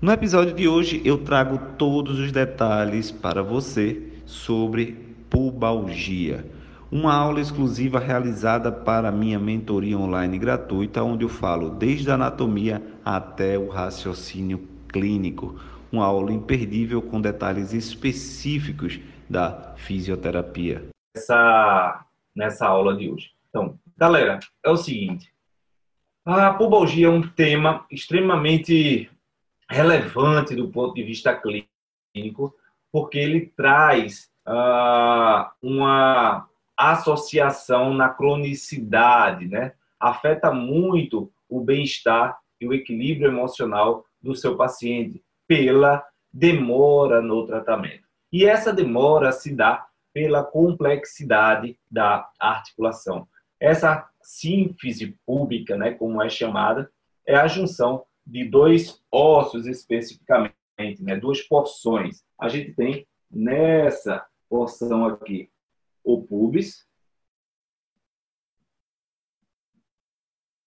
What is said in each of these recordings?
No episódio de hoje eu trago todos os detalhes para você sobre pubalgia. Uma aula exclusiva realizada para minha mentoria online gratuita, onde eu falo desde a anatomia até o raciocínio clínico. Uma aula imperdível com detalhes específicos da fisioterapia. Essa, nessa aula de hoje. Então, galera, é o seguinte: a pubalgia é um tema extremamente relevante do ponto de vista clínico, porque ele traz uh, uma associação na cronicidade, né? Afeta muito o bem-estar e o equilíbrio emocional do seu paciente pela demora no tratamento. E essa demora se dá pela complexidade da articulação. Essa sínfise pública, né, como é chamada, é a junção de dois ossos especificamente, né? duas porções. A gente tem nessa porção aqui o pubis,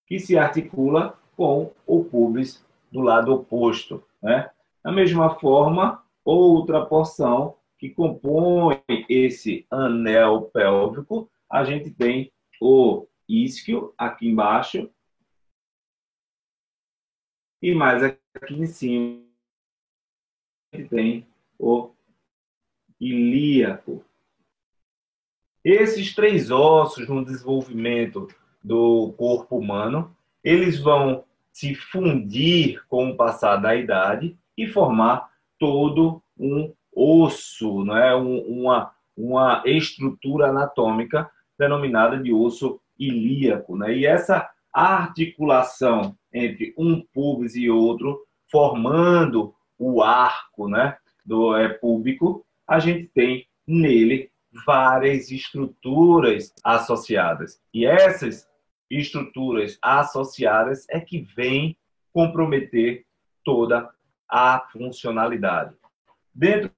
que se articula com o pubis do lado oposto. Né? Da mesma forma, outra porção que compõe esse anel pélvico, a gente tem o isquio aqui embaixo e mais aqui em cima tem o ilíaco. Esses três ossos no desenvolvimento do corpo humano, eles vão se fundir com o passar da idade e formar todo um osso, não é? uma, uma estrutura anatômica denominada de osso ilíaco. Né? E essa articulação entre um pubis e outro, formando o arco né, do é, púbico, a gente tem nele várias estruturas associadas. E essas estruturas associadas é que vêm comprometer toda a funcionalidade. Dentro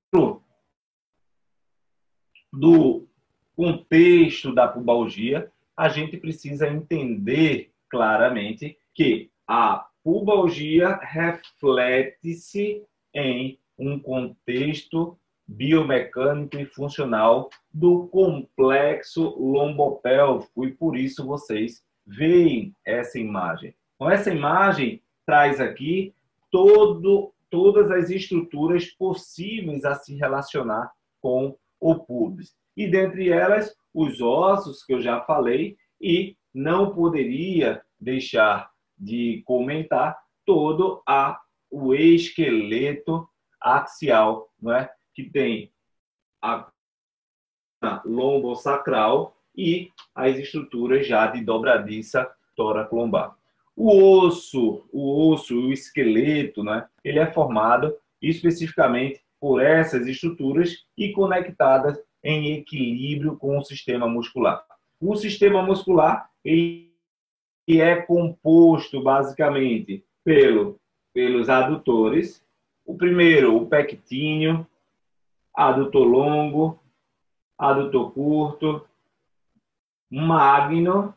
do contexto da pubalgia, a gente precisa entender claramente que a pubalgia reflete-se em um contexto biomecânico e funcional do complexo lombopélvico e por isso vocês veem essa imagem. Então essa imagem traz aqui todo, todas as estruturas possíveis a se relacionar com o pubis. E dentre elas, os ossos que eu já falei e não poderia deixar de comentar todo a, o esqueleto axial, não é? que tem a lombosacral e as estruturas já de dobradiça tórax-lombar. O osso, o osso, o esqueleto, né, ele é formado especificamente por essas estruturas e conectadas em equilíbrio com o sistema muscular. O sistema muscular ele é composto basicamente pelo, pelos adutores. O primeiro, o pectíneo, adutor longo, adutor curto, magno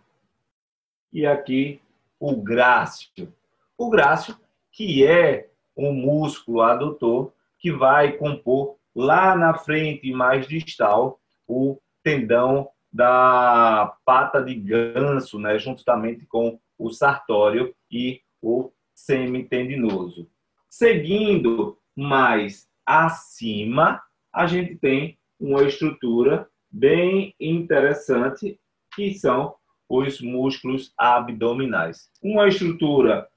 e aqui o grácio. O grácio que é um músculo adutor que vai compor lá na frente mais distal o tendão da pata de ganso, né, juntamente com o sartório e o semitendinoso. Seguindo mais acima, a gente tem uma estrutura bem interessante que são os músculos abdominais. Uma estrutura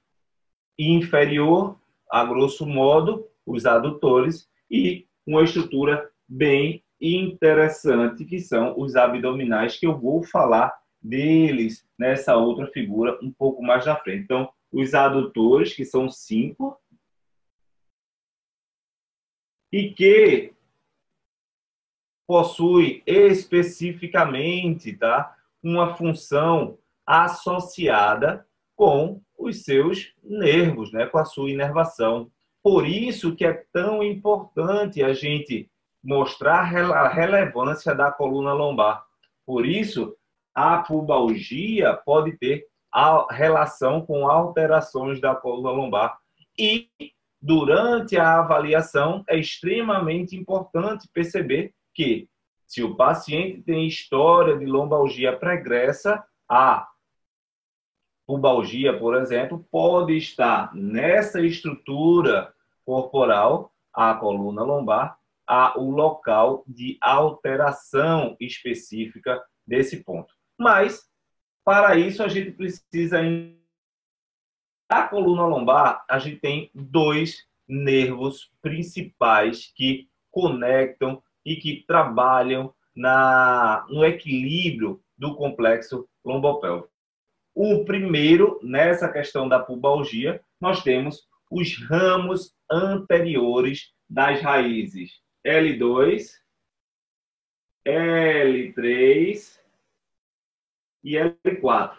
inferior, a grosso modo, os adutores, e uma estrutura bem interessante, que são os abdominais, que eu vou falar deles nessa outra figura um pouco mais na frente. Então, os adutores, que são cinco, e que possui especificamente tá, uma função associada com os seus nervos, né, com a sua inervação. Por isso que é tão importante a gente mostrar a relevância da coluna lombar. Por isso, a pubalgia pode ter relação com alterações da coluna lombar. E durante a avaliação é extremamente importante perceber que se o paciente tem história de lombalgia pregressa, a pubalgia, por exemplo, pode estar nessa estrutura corporal, a coluna lombar, a, o local de alteração específica desse ponto. Mas, para isso, a gente precisa. Na coluna lombar, a gente tem dois nervos principais que conectam e que trabalham na, no equilíbrio do complexo lombopélvico. O primeiro, nessa questão da pubalgia, nós temos os ramos anteriores das raízes L2, L3 e L4.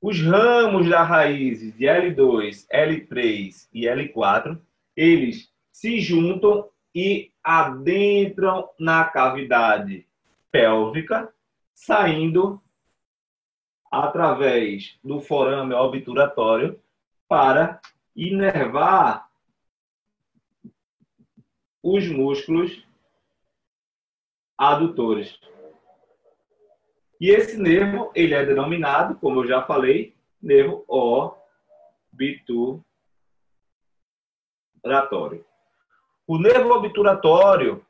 Os ramos da raiz de L2, L3 e L4, eles se juntam e adentram na cavidade pélvica, saindo através do forame obturatório para inervar os músculos adutores. E esse nervo, ele é denominado, como eu já falei, nervo obturatório. O nervo obturatório,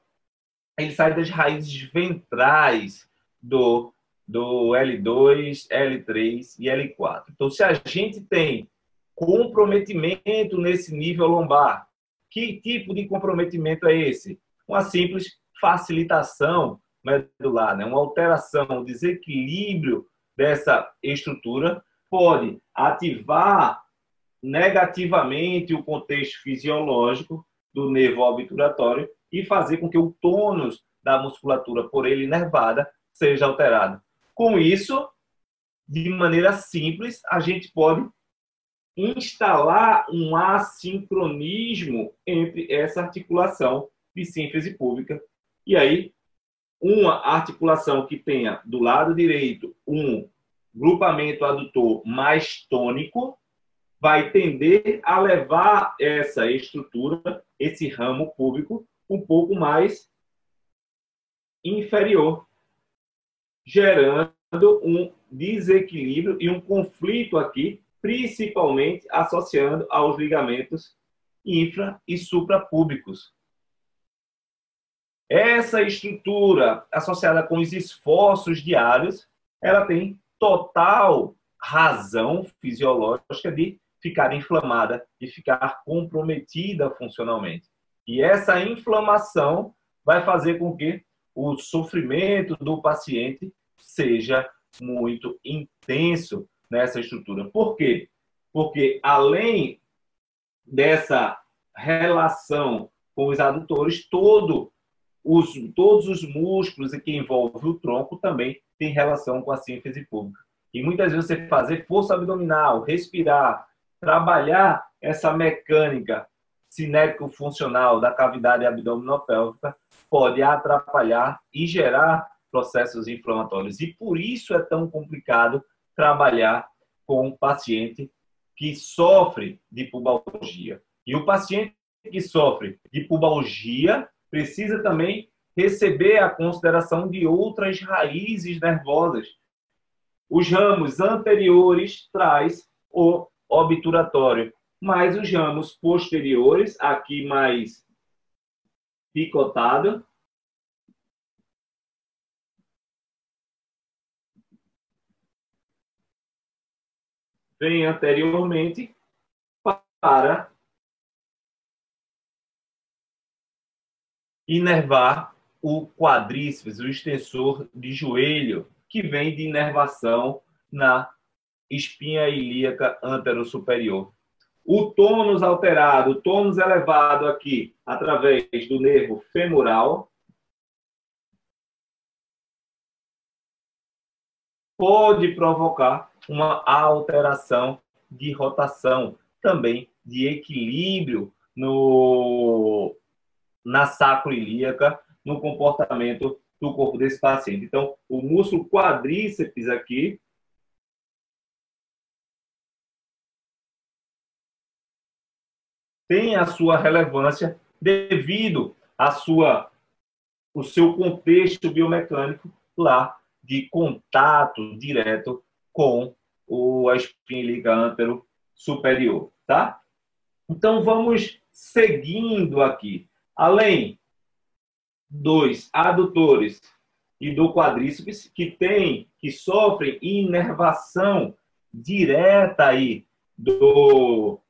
ele sai das raízes ventrais do, do L2, L3 e L4. Então, se a gente tem comprometimento nesse nível lombar, que tipo de comprometimento é esse? Uma simples facilitação medular, né? uma alteração, um desequilíbrio dessa estrutura pode ativar negativamente o contexto fisiológico do nervo obturatório e fazer com que o tônus da musculatura por ele inervada seja alterado. Com isso, de maneira simples, a gente pode instalar um assincronismo entre essa articulação de síntese pública. E aí, uma articulação que tenha do lado direito um grupamento adutor mais tônico vai tender a levar essa estrutura, esse ramo público, um pouco mais inferior, gerando um desequilíbrio e um conflito aqui principalmente associando aos ligamentos infra e suprapúbicos. Essa estrutura associada com os esforços diários, ela tem total razão fisiológica de ficar inflamada, de ficar comprometida funcionalmente. E essa inflamação vai fazer com que o sofrimento do paciente seja muito intenso, nessa estrutura. Por quê? Porque além dessa relação com os adutores, todo os, todos os músculos que envolvem o tronco também tem relação com a síntese pública. E muitas vezes você fazer força abdominal, respirar, trabalhar essa mecânica cinético-funcional da cavidade abdominopélvica pode atrapalhar e gerar processos inflamatórios. E por isso é tão complicado trabalhar com um paciente que sofre de pubalgia. E o paciente que sofre de pubalgia precisa também receber a consideração de outras raízes nervosas. Os ramos anteriores traz o obturatório, mas os ramos posteriores, aqui mais picotado, vem anteriormente para inervar o quadríceps, o extensor de joelho, que vem de inervação na espinha ilíaca anterosuperior. o tônus alterado, o tônus elevado aqui, através do nervo femoral, pode provocar uma alteração de rotação, também de equilíbrio no, na sacroilíaca, no comportamento do corpo desse paciente. Então, o músculo quadríceps aqui tem a sua relevância devido à sua o seu contexto biomecânico lá de contato direto com o, a espinha antero superior, tá? Então vamos seguindo aqui. Além dos adutores e do quadríceps que tem, que sofrem inervação direta aí do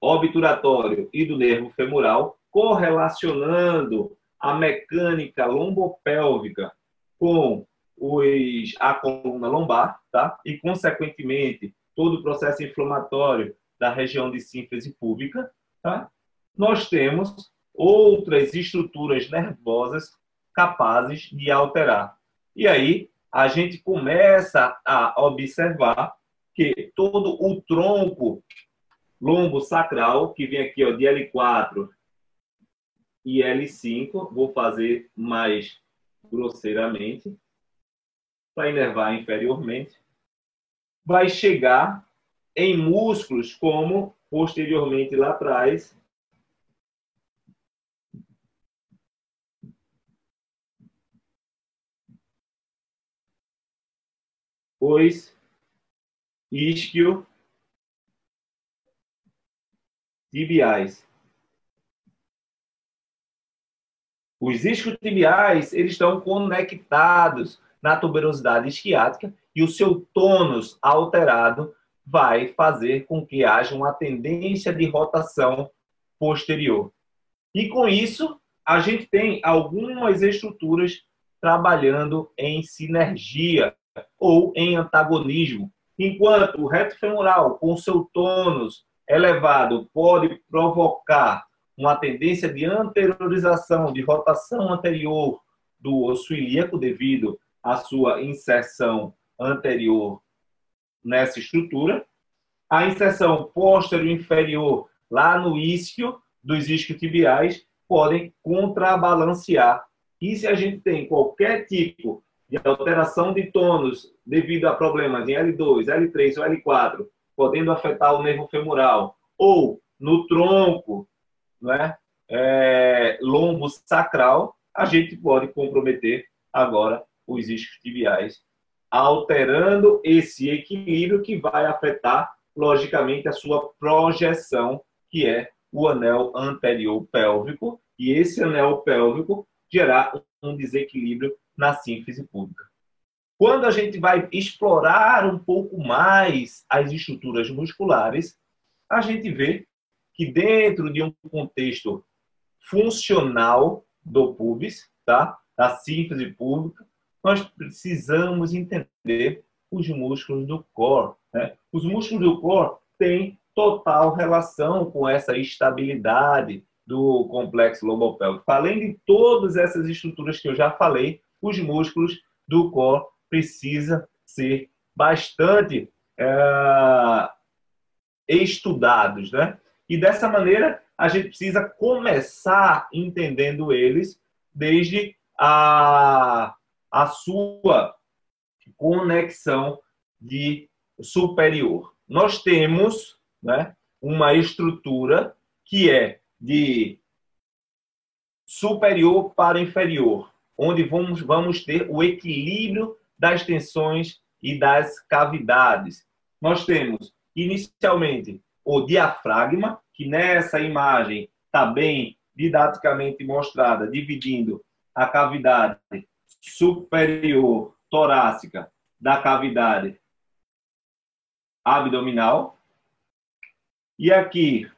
obturatório e do nervo femoral, correlacionando a mecânica lombopélvica com os, a coluna lombar, tá? E, consequentemente, todo o processo inflamatório da região de síntese pública, tá? Nós temos outras estruturas nervosas capazes de alterar. E aí, a gente começa a observar que todo o tronco lombo sacral, que vem aqui ó, de L4 e L5, vou fazer mais grosseiramente, para inervar inferiormente, vai chegar em músculos como posteriormente lá atrás, os isquio tibiais. Os isquiotibiais, eles estão conectados na tuberosidade isquiática e o seu tônus alterado vai fazer com que haja uma tendência de rotação posterior. E com isso, a gente tem algumas estruturas trabalhando em sinergia ou em antagonismo. Enquanto o reto femoral, com seu tônus elevado pode provocar uma tendência de anteriorização, de rotação anterior do osso ilíaco devido à sua inserção anterior nessa estrutura. A inserção posterior inferior lá no isquio dos isquiotibiais podem contrabalancear. E se a gente tem qualquer tipo de alteração de tônus devido a problemas em L2, L3 ou L4, podendo afetar o nervo femoral, ou no tronco, né, é, lombo sacral, a gente pode comprometer agora os iscos tibiais, alterando esse equilíbrio que vai afetar, logicamente, a sua projeção, que é o anel anterior pélvico, e esse anel pélvico gerar um desequilíbrio na síntese pública. Quando a gente vai explorar um pouco mais as estruturas musculares, a gente vê que dentro de um contexto funcional do pubis, tá? da síntese pública, nós precisamos entender os músculos do core. Né? Os músculos do core têm total relação com essa estabilidade do complexo lobopélvico. Além de todas essas estruturas que eu já falei, os músculos do core precisa ser bastante é, estudados, né? E dessa maneira a gente precisa começar entendendo eles desde a, a sua conexão de superior. Nós temos né, uma estrutura que é de superior para inferior, onde vamos, vamos ter o equilíbrio das tensões e das cavidades. Nós temos, inicialmente, o diafragma, que nessa imagem está bem didaticamente mostrada, dividindo a cavidade superior torácica da cavidade abdominal. E aqui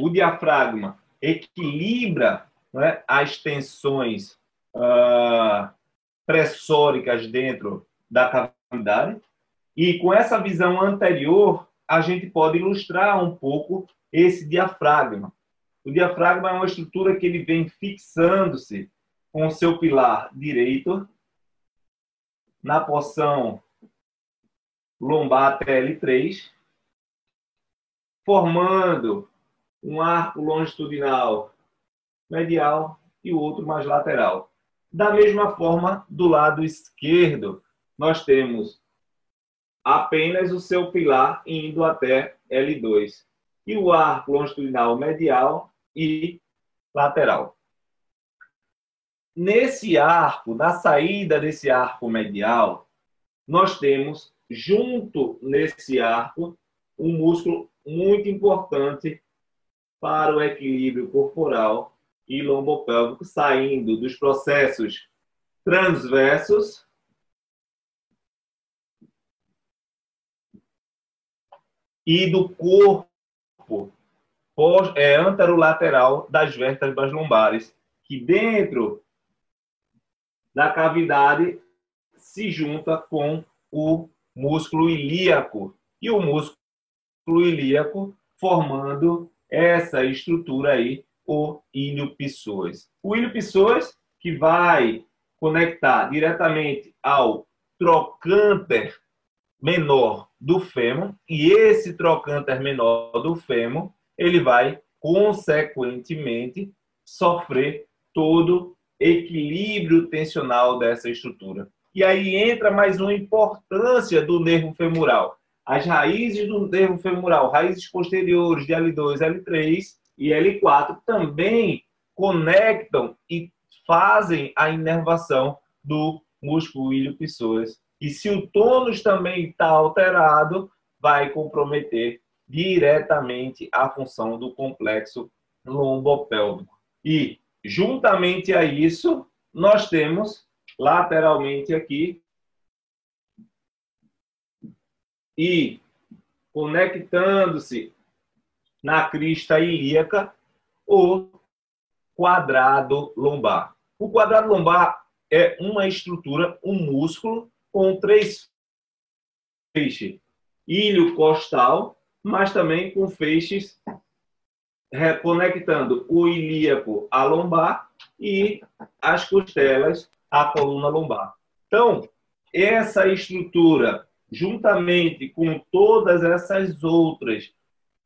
o diafragma equilibra né, as tensões uh, pressóricas dentro da cavidade. E com essa visão anterior, a gente pode ilustrar um pouco esse diafragma. O diafragma é uma estrutura que ele vem fixando-se com o seu pilar direito na porção lombar TL3, formando um arco longitudinal medial e o outro mais lateral. Da mesma forma, do lado esquerdo, nós temos apenas o seu pilar indo até L2 e o arco longitudinal medial e lateral. Nesse arco, na saída desse arco medial, nós temos junto nesse arco um músculo muito importante para o equilíbrio corporal e lombopélvico, saindo dos processos transversos e do corpo é, anterolateral das vértebras lombares, que dentro da cavidade se junta com o músculo ilíaco e o músculo ilíaco formando essa estrutura aí, o ilho psoas. O ilho psoas que vai conectar diretamente ao trocânter menor do fêmur e esse trocânter menor do fêmur ele vai consequentemente sofrer todo equilíbrio tensional dessa estrutura. E aí entra mais uma importância do nervo femoral. As raízes do nervo femoral, raízes posteriores de L2, L3 e L4 também conectam e fazem a inervação do músculo ilho-pessoas. E se o tônus também está alterado, vai comprometer diretamente a função do complexo lombopélvico. E, juntamente a isso, nós temos lateralmente aqui e conectando-se na crista ilíaca o quadrado lombar. O quadrado lombar é uma estrutura, um músculo com três feixes, ilho costal, mas também com feixes reconectando o ilíaco à lombar e as costelas à coluna lombar. Então, essa estrutura juntamente com todas essas outras,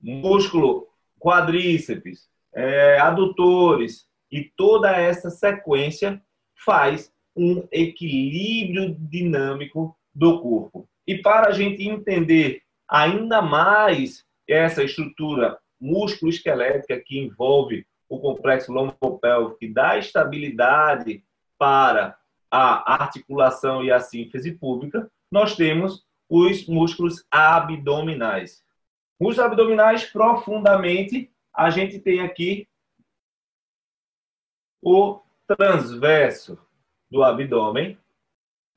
músculo quadríceps, é, adutores e toda essa sequência faz um equilíbrio dinâmico do corpo. E para a gente entender ainda mais essa estrutura músculo-esquelética que envolve o complexo lombopélvico, que dá estabilidade para a articulação e a síntese pública, nós temos os músculos abdominais. Músculos abdominais, profundamente, a gente tem aqui o transverso do abdômen,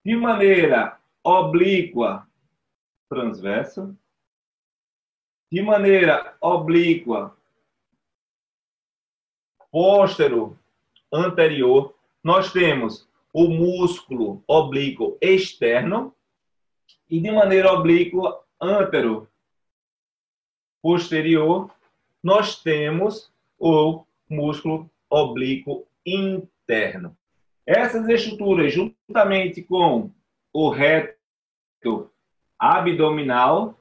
de maneira oblíqua, transverso, de maneira oblíqua, póstero, anterior, nós temos o músculo oblíquo externo, e de maneira oblíqua antero posterior, nós temos o músculo oblíquo interno. Essas estruturas, juntamente com o reto abdominal,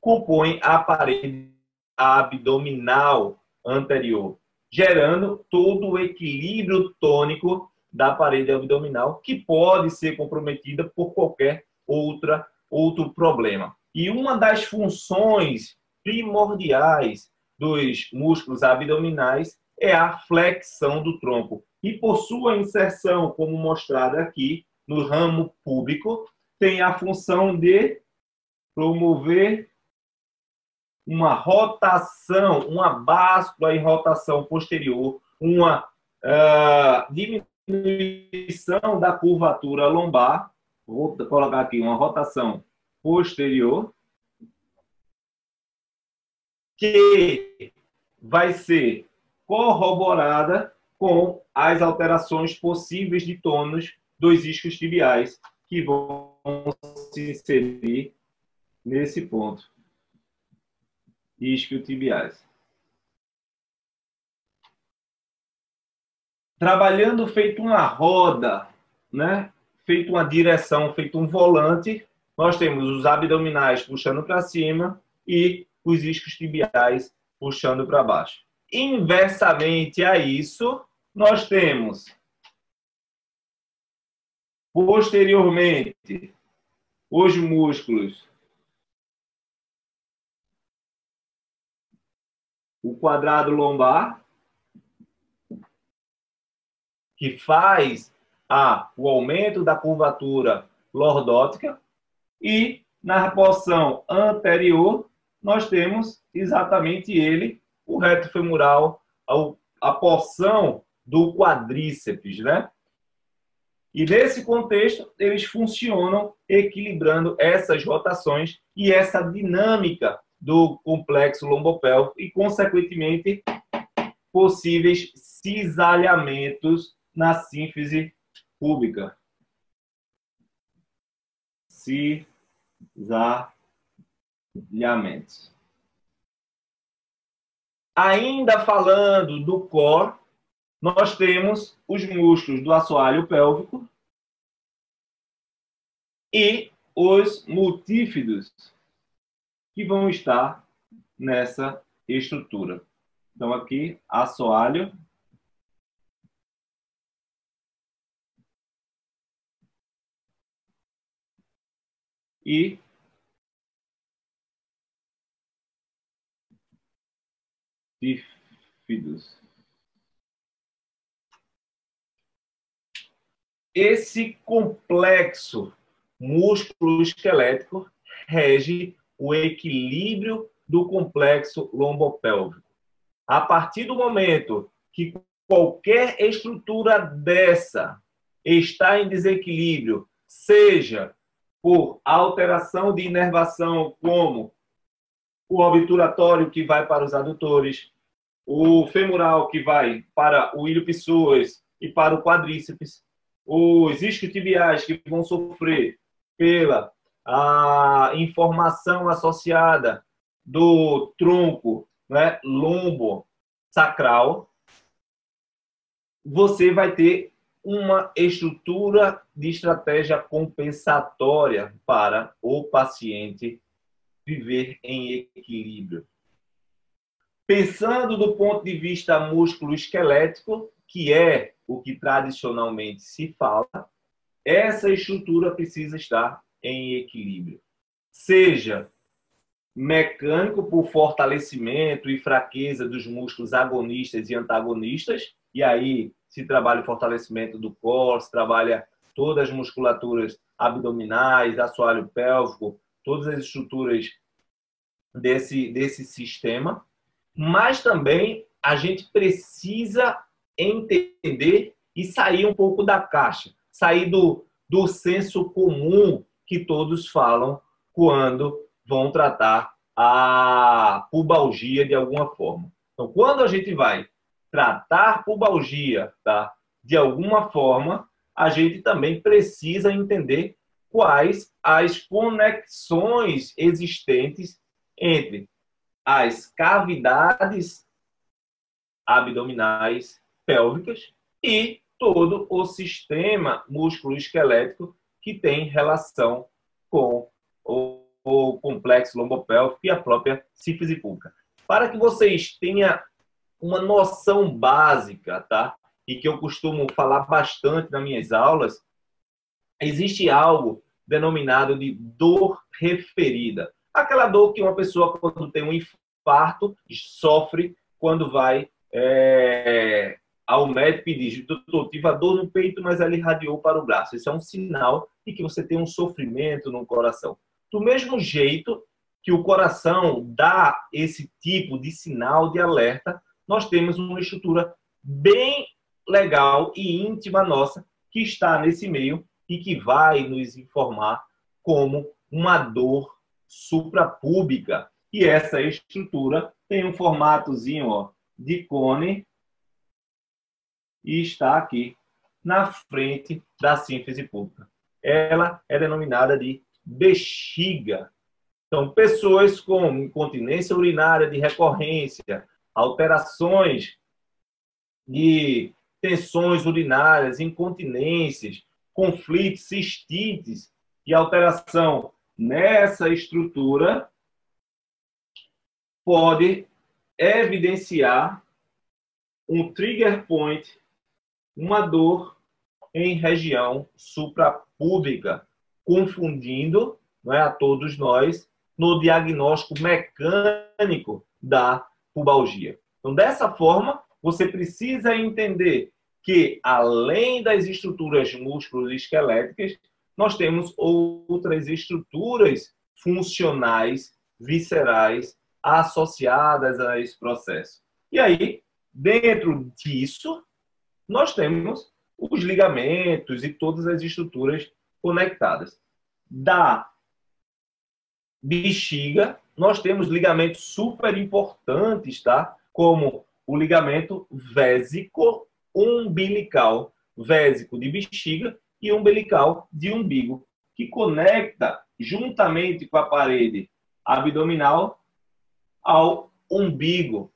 compõem a parede abdominal anterior, gerando todo o equilíbrio tônico da parede abdominal, que pode ser comprometida por qualquer outra, outro problema. E uma das funções primordiais dos músculos abdominais é a flexão do tronco. E por sua inserção, como mostrada aqui no ramo público, tem a função de promover uma rotação, uma báscula em rotação posterior, uma uh, diminuição da curvatura lombar Vou colocar aqui uma rotação posterior, que vai ser corroborada com as alterações possíveis de tônus dos iscos tibiais que vão se inserir nesse ponto. Isquiotibiais. Trabalhando feito uma roda, né? feito uma direção, feito um volante, nós temos os abdominais puxando para cima e os iscos tibiais puxando para baixo. Inversamente a isso, nós temos posteriormente os músculos o quadrado lombar que faz a, o aumento da curvatura lordótica e na porção anterior nós temos exatamente ele, o reto femoral, a, a porção do quadríceps, né? E nesse contexto, eles funcionam equilibrando essas rotações e essa dinâmica do complexo lombopélvico e, consequentemente, possíveis cisalhamentos na sínfise pública. Cisalhamentos. Ainda falando do core, nós temos os músculos do assoalho pélvico e os multífidos que vão estar nessa estrutura. Então, aqui, assoalho e Esse complexo músculo esquelético rege o equilíbrio do complexo lombopélvico. A partir do momento que qualquer estrutura dessa está em desequilíbrio, seja por alteração de inervação, como o obturatório que vai para os adutores, o femoral que vai para o ilho pessoas e para o quadríceps, os isquiotibiais que vão sofrer pela a informação associada do tronco né, lombo sacral, você vai ter uma estrutura de estratégia compensatória para o paciente viver em equilíbrio. Pensando do ponto de vista músculo-esquelético, que é o que tradicionalmente se fala, essa estrutura precisa estar em equilíbrio. Seja mecânico por fortalecimento e fraqueza dos músculos agonistas e antagonistas, e aí se trabalha o fortalecimento do core, se trabalha todas as musculaturas abdominais, assoalho pélvico, todas as estruturas desse, desse sistema, mas também a gente precisa entender e sair um pouco da caixa, sair do, do senso comum que todos falam quando vão tratar a pubalgia de alguma forma. Então, quando a gente vai tratar pubalgia, tá? De alguma forma, a gente também precisa entender quais as conexões existentes entre as cavidades abdominais pélvicas e todo o sistema músculo-esquelético que tem relação com o, o complexo lombopélvico e a própria sífise pública. Para que vocês tenham uma noção básica, tá? E que eu costumo falar bastante nas minhas aulas, existe algo denominado de dor referida. Aquela dor que uma pessoa, quando tem um infarto, sofre quando vai é, ao médico e diz: Doutor, tive a dor no peito, mas ela irradiou para o braço. Isso é um sinal de que você tem um sofrimento no coração. Do mesmo jeito que o coração dá esse tipo de sinal de alerta, nós temos uma estrutura bem legal e íntima nossa que está nesse meio e que vai nos informar como uma dor suprapúbica. E essa estrutura tem um formatozinho ó, de cone e está aqui na frente da síntese pública. Ela é denominada de bexiga. Então, pessoas com incontinência urinária de recorrência, alterações de tensões urinárias, incontinências, conflitos, cistites e alteração nessa estrutura pode evidenciar um trigger point, uma dor em região suprapúbica, confundindo não é, a todos nós no diagnóstico mecânico da pubalgia. Então, dessa forma, você precisa entender que, além das estruturas músculo-esqueléticas, nós temos outras estruturas funcionais, viscerais, associadas a esse processo. E aí, dentro disso, nós temos os ligamentos e todas as estruturas conectadas. Da bexiga, nós temos ligamentos super importantes, tá? Como o ligamento vésico umbilical, vésico de bexiga e umbilical de umbigo, que conecta juntamente com a parede abdominal ao umbigo.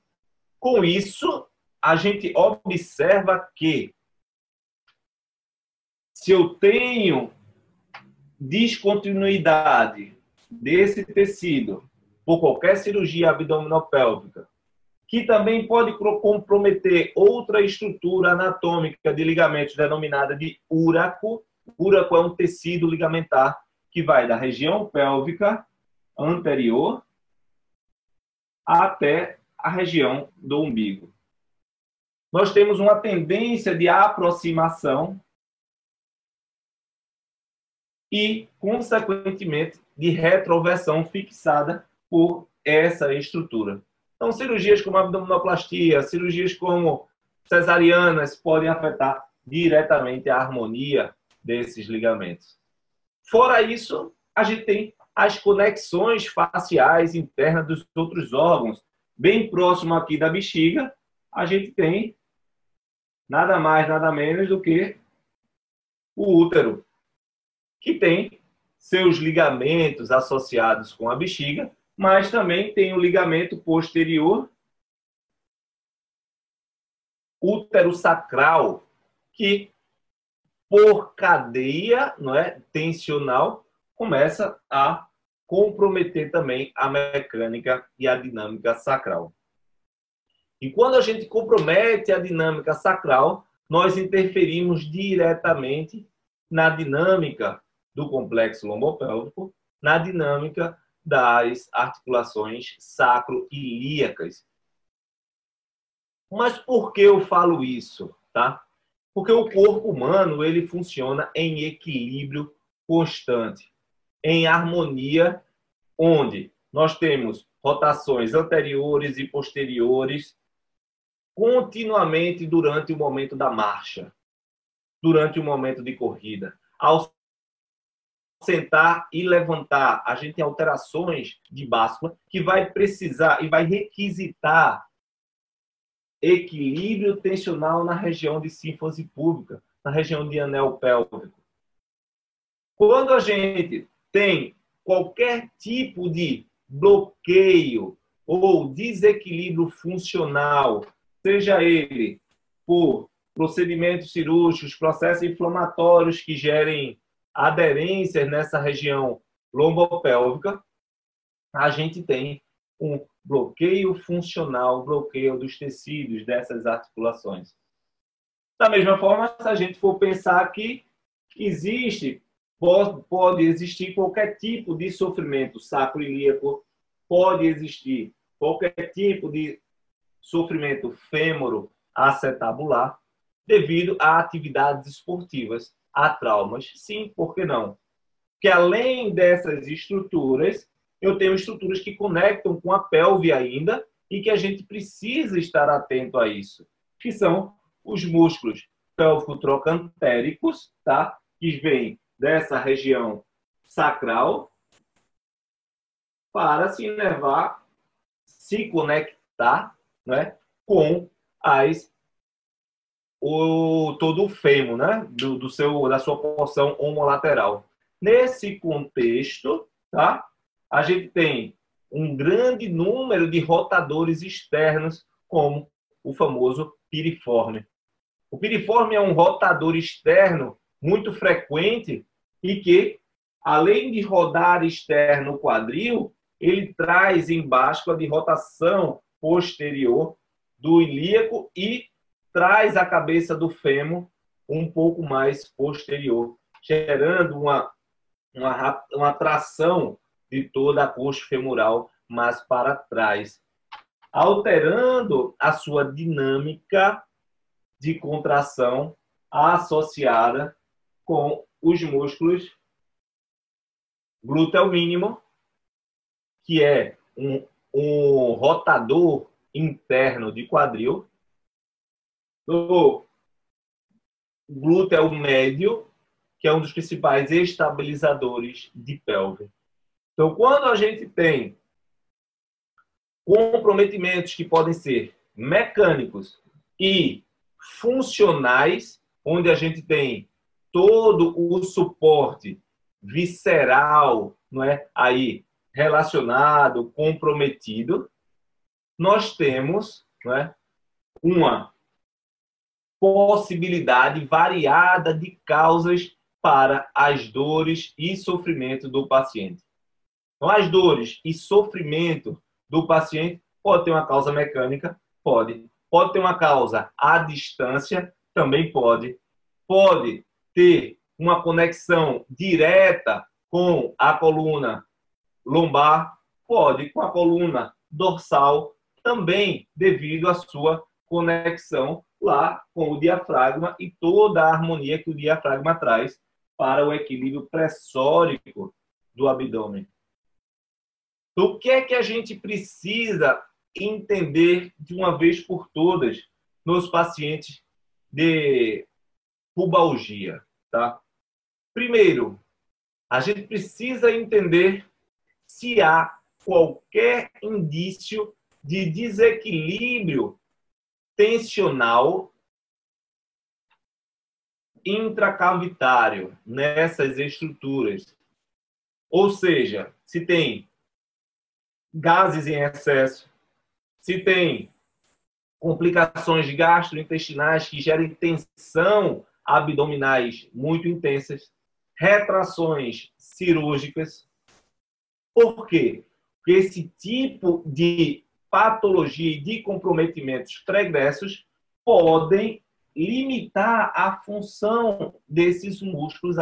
Com isso, a gente observa que se eu tenho descontinuidade desse tecido por qualquer cirurgia abdominopélvica, que também pode comprometer outra estrutura anatômica de ligamentos denominada de úraco. Úraco é um tecido ligamentar que vai da região pélvica anterior até a região do umbigo. Nós temos uma tendência de aproximação e, consequentemente, de retroversão fixada por essa estrutura. Então, cirurgias como abdominoplastia, cirurgias como cesarianas podem afetar diretamente a harmonia desses ligamentos. Fora isso, a gente tem as conexões faciais internas dos outros órgãos. Bem próximo aqui da bexiga, a gente tem nada mais, nada menos do que o útero, que tem seus ligamentos associados com a bexiga mas também tem o ligamento posterior útero sacral, que por cadeia não é, tensional começa a comprometer também a mecânica e a dinâmica sacral. E quando a gente compromete a dinâmica sacral, nós interferimos diretamente na dinâmica do complexo lombopélvico, na dinâmica das articulações sacro-ilíacas. Mas por que eu falo isso, tá? Porque o corpo humano, ele funciona em equilíbrio constante, em harmonia, onde nós temos rotações anteriores e posteriores continuamente durante o momento da marcha, durante o momento de corrida. Ao sentar e levantar, a gente tem alterações de báscula que vai precisar e vai requisitar equilíbrio tensional na região de sínfose pública, na região de anel pélvico. Quando a gente tem qualquer tipo de bloqueio ou desequilíbrio funcional, seja ele por procedimentos cirúrgicos, processos inflamatórios que gerem aderências nessa região lombopélvica, a gente tem um bloqueio funcional, bloqueio dos tecidos dessas articulações. Da mesma forma, se a gente for pensar que existe, pode, pode existir qualquer tipo de sofrimento sacroilíaco, pode existir qualquer tipo de sofrimento fêmoro acetabular devido a atividades esportivas a traumas? Sim, por que não? Porque além dessas estruturas, eu tenho estruturas que conectam com a pelve ainda e que a gente precisa estar atento a isso, que são os músculos pélvico-trocantéricos, tá? Que vêm dessa região sacral para se inervar, se conectar, né, com as o, todo o fêmur, né? Do, do, seu, da sua porção homolateral. Nesse contexto, tá? a gente tem um grande número de rotadores externos, como o famoso piriforme. O piriforme é um rotador externo muito frequente e que, além de rodar externo o quadril, ele traz embaixo de rotação posterior do ilíaco e traz a cabeça do fêmur um pouco mais posterior, gerando uma, uma, uma tração de toda a coxa femoral mais para trás, alterando a sua dinâmica de contração associada com os músculos glúteo mínimo, que é um, um rotador interno de quadril, do glúteo médio, que é um dos principais estabilizadores de pelve. Então, quando a gente tem comprometimentos que podem ser mecânicos e funcionais, onde a gente tem todo o suporte visceral, não é? Aí relacionado, comprometido, nós temos, não é? Uma possibilidade variada de causas para as dores e sofrimento do paciente. Então, as dores e sofrimento do paciente pode ter uma causa mecânica, pode. Pode ter uma causa à distância, também pode. Pode ter uma conexão direta com a coluna lombar, pode com a coluna dorsal, também devido à sua conexão lá com o diafragma e toda a harmonia que o diafragma traz para o equilíbrio pressórico do abdômen. O que é que a gente precisa entender de uma vez por todas nos pacientes de pubalgia, tá? Primeiro, a gente precisa entender se há qualquer indício de desequilíbrio tensional intracavitário nessas estruturas. Ou seja, se tem gases em excesso, se tem complicações gastrointestinais que gerem tensão abdominais muito intensas, retrações cirúrgicas. Por quê? Porque esse tipo de patologia e de comprometimentos pregressos podem limitar a função desses músculos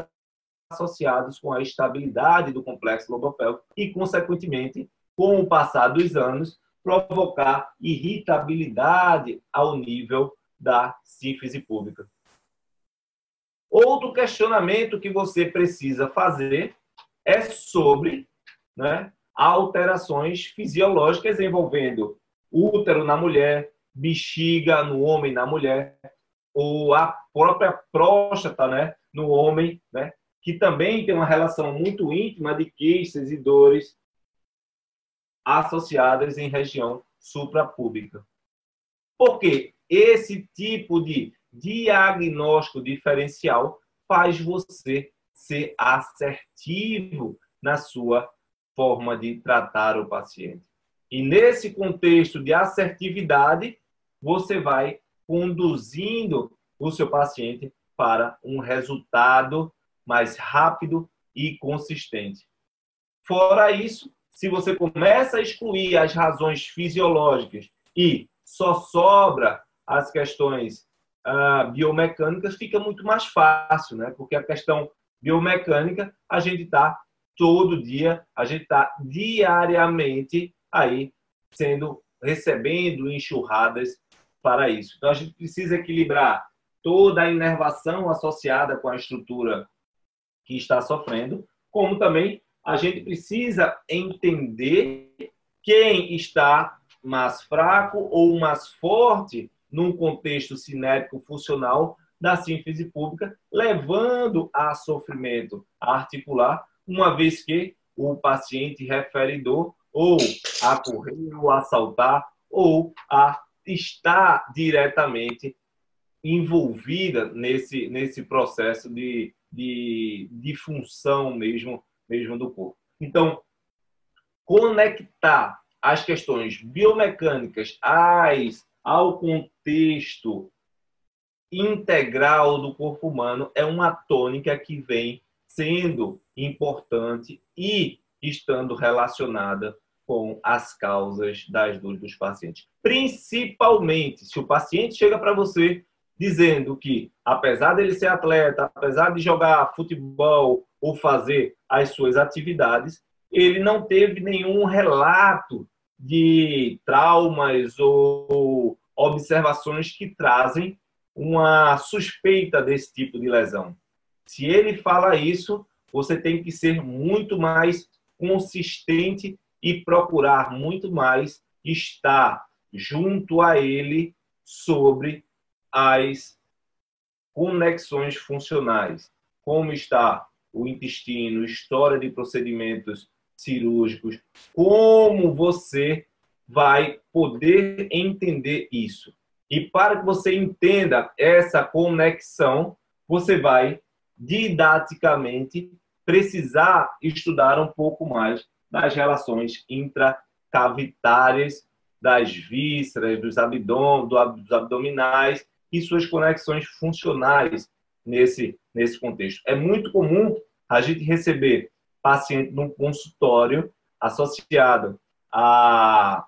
associados com a estabilidade do complexo lobopélvico e, consequentemente, com o passar dos anos, provocar irritabilidade ao nível da síntese pública. Outro questionamento que você precisa fazer é sobre né, alterações fisiológicas envolvendo útero na mulher, bexiga no homem na mulher, ou a própria próstata né, no homem, né, que também tem uma relação muito íntima de queixas e dores associadas em região suprapública. Porque esse tipo de diagnóstico diferencial faz você ser assertivo na sua forma de tratar o paciente. E nesse contexto de assertividade, você vai conduzindo o seu paciente para um resultado mais rápido e consistente. Fora isso, se você começa a excluir as razões fisiológicas e só sobra as questões uh, biomecânicas, fica muito mais fácil, né? Porque a questão biomecânica, a gente está todo dia, a gente está diariamente aí sendo recebendo enxurradas para isso. Então a gente precisa equilibrar toda a inervação associada com a estrutura que está sofrendo, como também a gente precisa entender quem está mais fraco ou mais forte num contexto cinético funcional da síntese pública, levando a sofrimento articular, uma vez que o paciente refere dor ou a correr ou a saltar ou a estar diretamente envolvida nesse, nesse processo de, de, de função mesmo, mesmo do corpo. Então, conectar as questões biomecânicas às, ao contexto integral do corpo humano é uma tônica que vem sendo importante e estando relacionada com as causas das dores dos pacientes. Principalmente se o paciente chega para você dizendo que, apesar dele ser atleta, apesar de jogar futebol ou fazer as suas atividades, ele não teve nenhum relato de traumas ou observações que trazem uma suspeita desse tipo de lesão. Se ele fala isso, você tem que ser muito mais consistente e procurar muito mais estar junto a ele sobre as conexões funcionais. Como está o intestino, história de procedimentos cirúrgicos, como você vai poder entender isso. E para que você entenda essa conexão, você vai didaticamente precisar estudar um pouco mais das relações intracavitárias, das vísceras, dos, abdom, dos abdominais e suas conexões funcionais nesse, nesse contexto. É muito comum a gente receber paciente num consultório associado a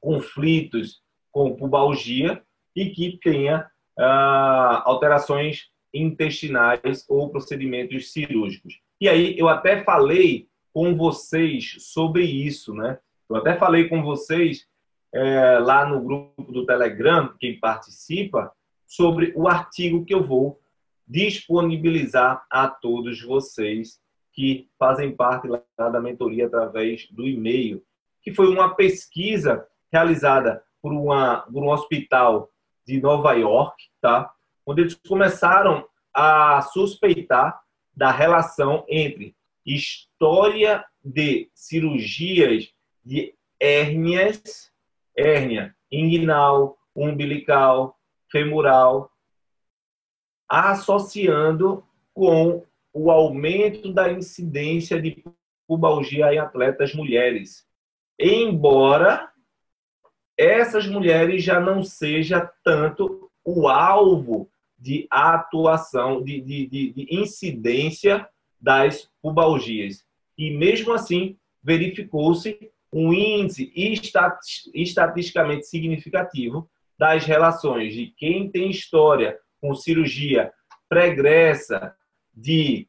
conflitos com pubalgia e que tenha ah, alterações intestinais ou procedimentos cirúrgicos. E aí eu até falei com vocês sobre isso, né? Eu até falei com vocês é, lá no grupo do Telegram, quem participa, sobre o artigo que eu vou disponibilizar a todos vocês que fazem parte da mentoria através do e-mail, que foi uma pesquisa realizada por, uma, por um hospital de Nova York, tá? Onde eles começaram a suspeitar da relação entre história de cirurgias de hérnias, hérnia inguinal, umbilical, femoral, associando com o aumento da incidência de pubalgia em atletas mulheres. Embora essas mulheres já não seja tanto o alvo de atuação, de, de, de, de incidência das pubalgias. E mesmo assim, verificou-se um índice estatisticamente significativo das relações de quem tem história com cirurgia pregressa de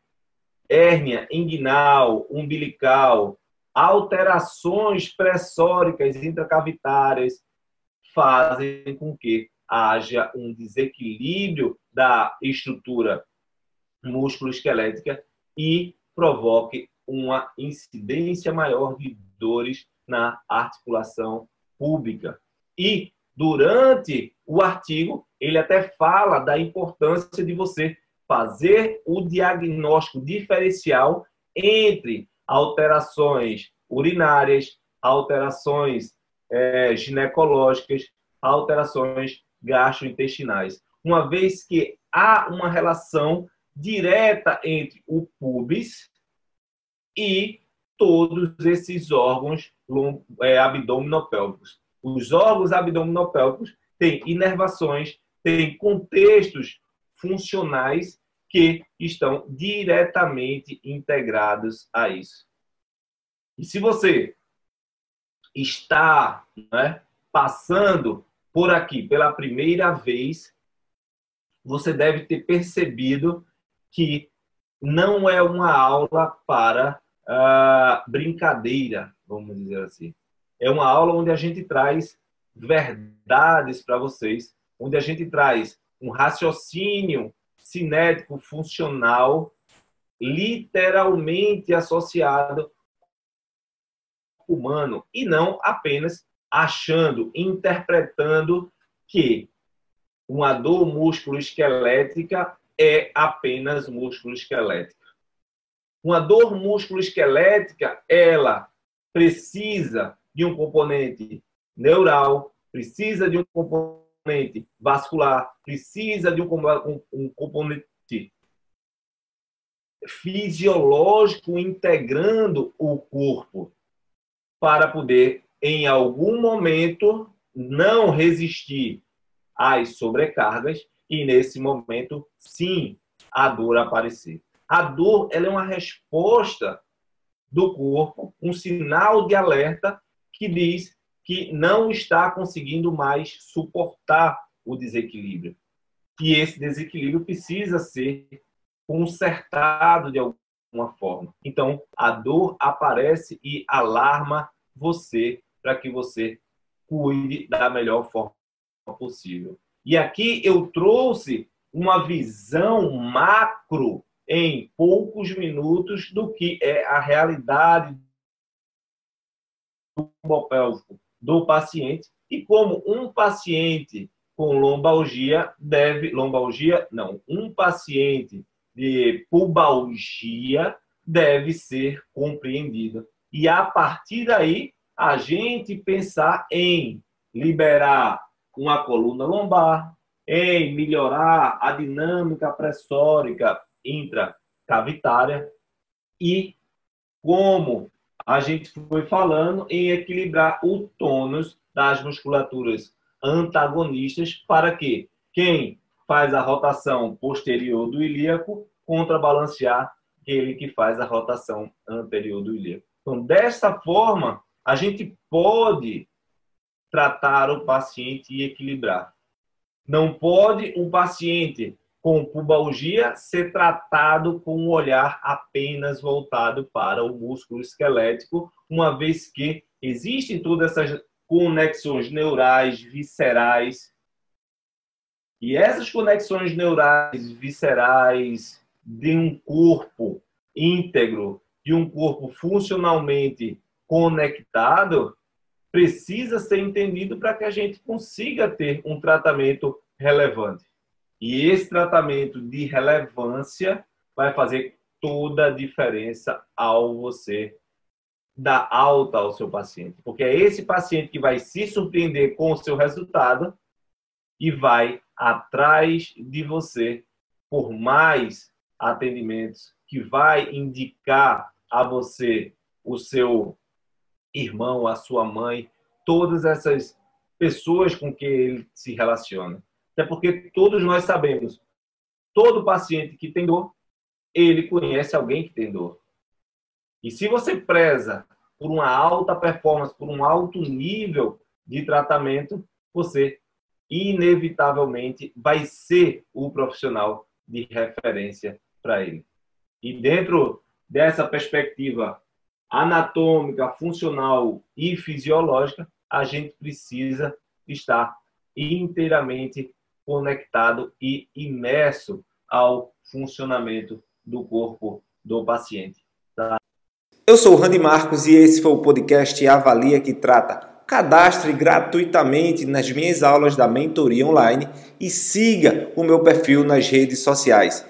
hérnia inguinal, umbilical, alterações pressóricas intracavitárias fazem com que haja um desequilíbrio da estrutura músculo-esquelética e provoque uma incidência maior de dores na articulação pública. E durante o artigo, ele até fala da importância de você fazer o diagnóstico diferencial entre alterações urinárias, alterações é, ginecológicas, alterações gastrointestinais. Uma vez que há uma relação direta entre o pubis e todos esses órgãos é, abdominopélvicos. Os órgãos abdominopélvicos têm inervações, têm contextos funcionais que estão diretamente integrados a isso. E se você está né, passando por aqui pela primeira vez, você deve ter percebido que não é uma aula para uh, brincadeira, vamos dizer assim. É uma aula onde a gente traz verdades para vocês, onde a gente traz um raciocínio cinético funcional literalmente associado humano e não apenas achando, interpretando que uma dor músculo-esquelética é apenas músculo-esquelética. Uma dor músculo-esquelética, ela precisa de um componente neural, precisa de um componente vascular, precisa de um componente fisiológico integrando o corpo para poder, em algum momento, não resistir às sobrecargas e, nesse momento, sim, a dor aparecer. A dor ela é uma resposta do corpo, um sinal de alerta que diz que não está conseguindo mais suportar o desequilíbrio. E esse desequilíbrio precisa ser consertado de alguma forma. Então, a dor aparece e alarma você para que você cuide da melhor forma possível. E aqui eu trouxe uma visão macro em poucos minutos do que é a realidade do do paciente e como um paciente com lombalgia deve lombalgia não um paciente de pubalgia deve ser compreendida e a partir daí a gente pensar em liberar uma coluna lombar em melhorar a dinâmica pressórica intracavitária e como a gente foi falando em equilibrar o tônus das musculaturas antagonistas para que quem faz a rotação posterior do ilíaco contrabalancear aquele que faz a rotação anterior do ilíaco. Então, dessa forma, a gente pode tratar o paciente e equilibrar. Não pode um paciente com pubalgia ser tratado com um olhar apenas voltado para o músculo esquelético, uma vez que existem todas essas conexões neurais, viscerais. E essas conexões neurais, viscerais de um corpo íntegro, de um corpo funcionalmente conectado, precisa ser entendido para que a gente consiga ter um tratamento relevante. E esse tratamento de relevância vai fazer toda a diferença ao você dar alta ao seu paciente. Porque é esse paciente que vai se surpreender com o seu resultado e vai atrás de você por mais atendimentos, que vai indicar a você o seu irmão, a sua mãe, todas essas pessoas com que ele se relaciona. Até porque todos nós sabemos, todo paciente que tem dor, ele conhece alguém que tem dor. E se você preza por uma alta performance, por um alto nível de tratamento, você inevitavelmente vai ser o profissional de referência para ele. E dentro dessa perspectiva anatômica, funcional e fisiológica, a gente precisa estar inteiramente conectado e imerso ao funcionamento do corpo do paciente. Tá? Eu sou o Randy Marcos e esse foi o podcast Avalia que trata. Cadastre gratuitamente nas minhas aulas da mentoria online e siga o meu perfil nas redes sociais,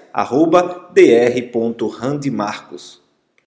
dr.randymarcos.